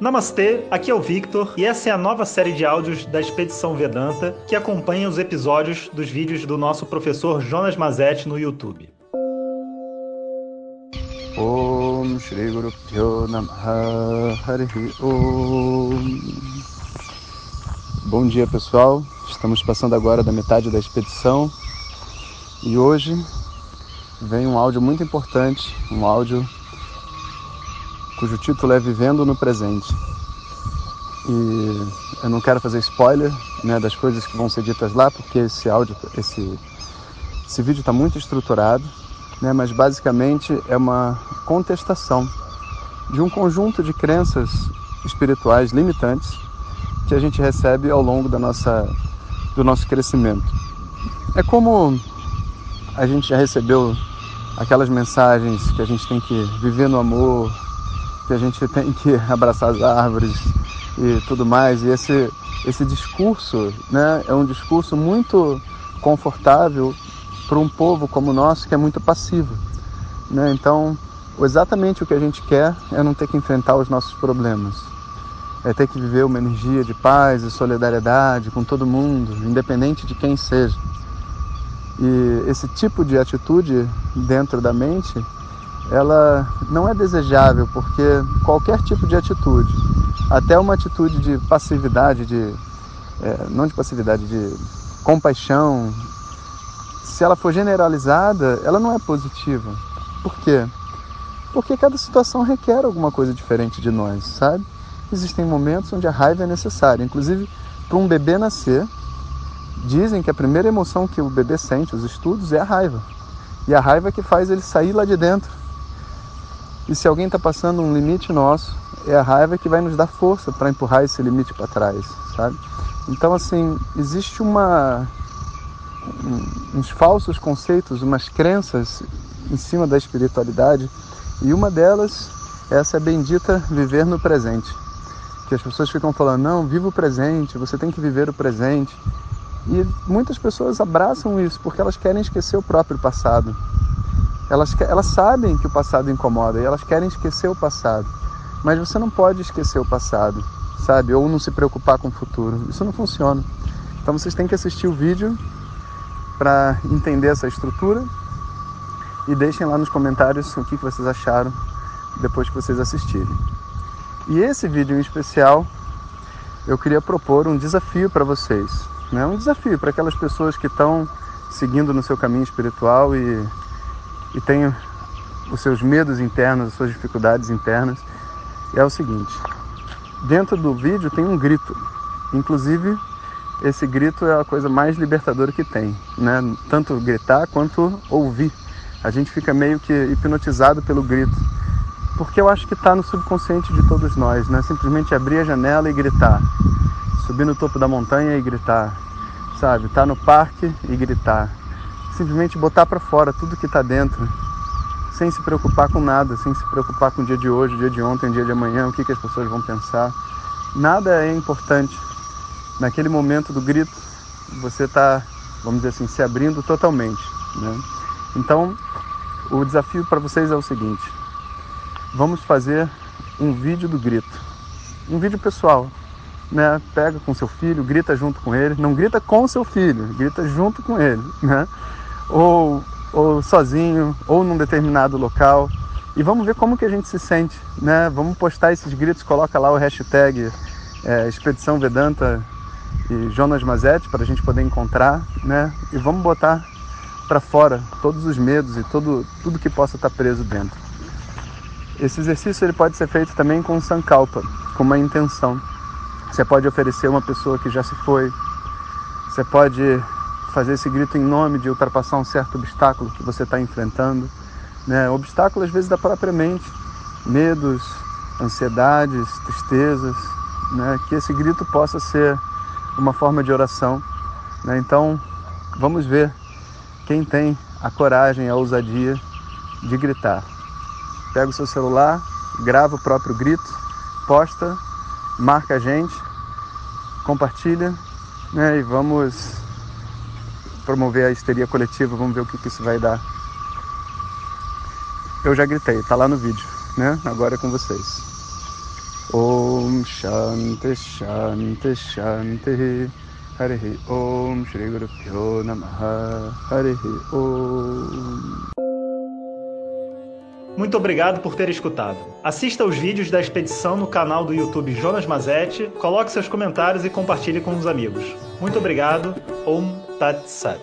Namastê, aqui é o Victor e essa é a nova série de áudios da Expedição Vedanta que acompanha os episódios dos vídeos do nosso professor Jonas Mazetti no YouTube. Om Shri Guru Om. Bom dia pessoal, estamos passando agora da metade da expedição. E hoje vem um áudio muito importante, um áudio cujo título é Vivendo no Presente. E eu não quero fazer spoiler né, das coisas que vão ser ditas lá, porque esse áudio, esse, esse vídeo está muito estruturado, né, mas basicamente é uma contestação de um conjunto de crenças espirituais limitantes que a gente recebe ao longo da nossa, do nosso crescimento. É como a gente já recebeu aquelas mensagens que a gente tem que viver no amor, que a gente tem que abraçar as árvores e tudo mais. E esse, esse discurso né, é um discurso muito confortável para um povo como o nosso que é muito passivo. Né? Então, exatamente o que a gente quer é não ter que enfrentar os nossos problemas. É ter que viver uma energia de paz e solidariedade com todo mundo, independente de quem seja. E esse tipo de atitude dentro da mente ela não é desejável, porque qualquer tipo de atitude, até uma atitude de passividade, de, é, não de passividade, de compaixão, se ela for generalizada, ela não é positiva. Por quê? Porque cada situação requer alguma coisa diferente de nós, sabe? Existem momentos onde a raiva é necessária, inclusive para um bebê nascer, dizem que a primeira emoção que o bebê sente, os estudos, é a raiva. E a raiva que faz ele sair lá de dentro e se alguém está passando um limite nosso, é a raiva que vai nos dar força para empurrar esse limite para trás, sabe? Então, assim, existe uma uns falsos conceitos, umas crenças em cima da espiritualidade, e uma delas é essa bendita viver no presente. Que as pessoas ficam falando, não, viva o presente, você tem que viver o presente. E muitas pessoas abraçam isso porque elas querem esquecer o próprio passado. Elas, elas sabem que o passado incomoda e elas querem esquecer o passado. Mas você não pode esquecer o passado, sabe? Ou não se preocupar com o futuro. Isso não funciona. Então vocês têm que assistir o vídeo para entender essa estrutura e deixem lá nos comentários o que vocês acharam depois que vocês assistirem. E esse vídeo em especial, eu queria propor um desafio para vocês. Né? Um desafio para aquelas pessoas que estão seguindo no seu caminho espiritual e e tem os seus medos internos, as suas dificuldades internas. É o seguinte: dentro do vídeo tem um grito. Inclusive, esse grito é a coisa mais libertadora que tem, né? Tanto gritar quanto ouvir. A gente fica meio que hipnotizado pelo grito. Porque eu acho que está no subconsciente de todos nós, né? Simplesmente abrir a janela e gritar. Subir no topo da montanha e gritar. Sabe? Tá no parque e gritar simplesmente botar para fora tudo que está dentro, sem se preocupar com nada, sem se preocupar com o dia de hoje, o dia de ontem, o dia de amanhã, o que, que as pessoas vão pensar. Nada é importante. Naquele momento do grito, você está, vamos dizer assim, se abrindo totalmente. Né? Então, o desafio para vocês é o seguinte: vamos fazer um vídeo do grito, um vídeo pessoal. Né? Pega com seu filho, grita junto com ele, não grita com seu filho, grita junto com ele, né? Ou, ou sozinho, ou num determinado local. E vamos ver como que a gente se sente, né? Vamos postar esses gritos, coloca lá o hashtag é, Expedição Vedanta e Jonas Mazetti para a gente poder encontrar, né? E vamos botar para fora todos os medos e todo, tudo que possa estar preso dentro. Esse exercício ele pode ser feito também com sankalpa, com uma intenção. Você pode oferecer uma pessoa que já se foi. Você pode fazer esse grito em nome de ultrapassar um certo obstáculo que você está enfrentando. Né? Obstáculo às vezes da própria mente, medos, ansiedades, tristezas. Né? Que esse grito possa ser uma forma de oração. Né? Então, vamos ver quem tem a coragem, a ousadia de gritar. Pega o seu celular, grava o próprio grito, posta, marca a gente, compartilha né? e vamos promover a histeria coletiva, vamos ver o que, que isso vai dar. Eu já gritei, tá lá no vídeo, né? Agora é com vocês. Om Shanti Shanti Shanti Harihi Om Shri Guru Pyo Namaha Harihi Om muito obrigado por ter escutado. Assista os vídeos da expedição no canal do YouTube Jonas Mazetti, coloque seus comentários e compartilhe com os amigos. Muito obrigado. Om Tat Sat.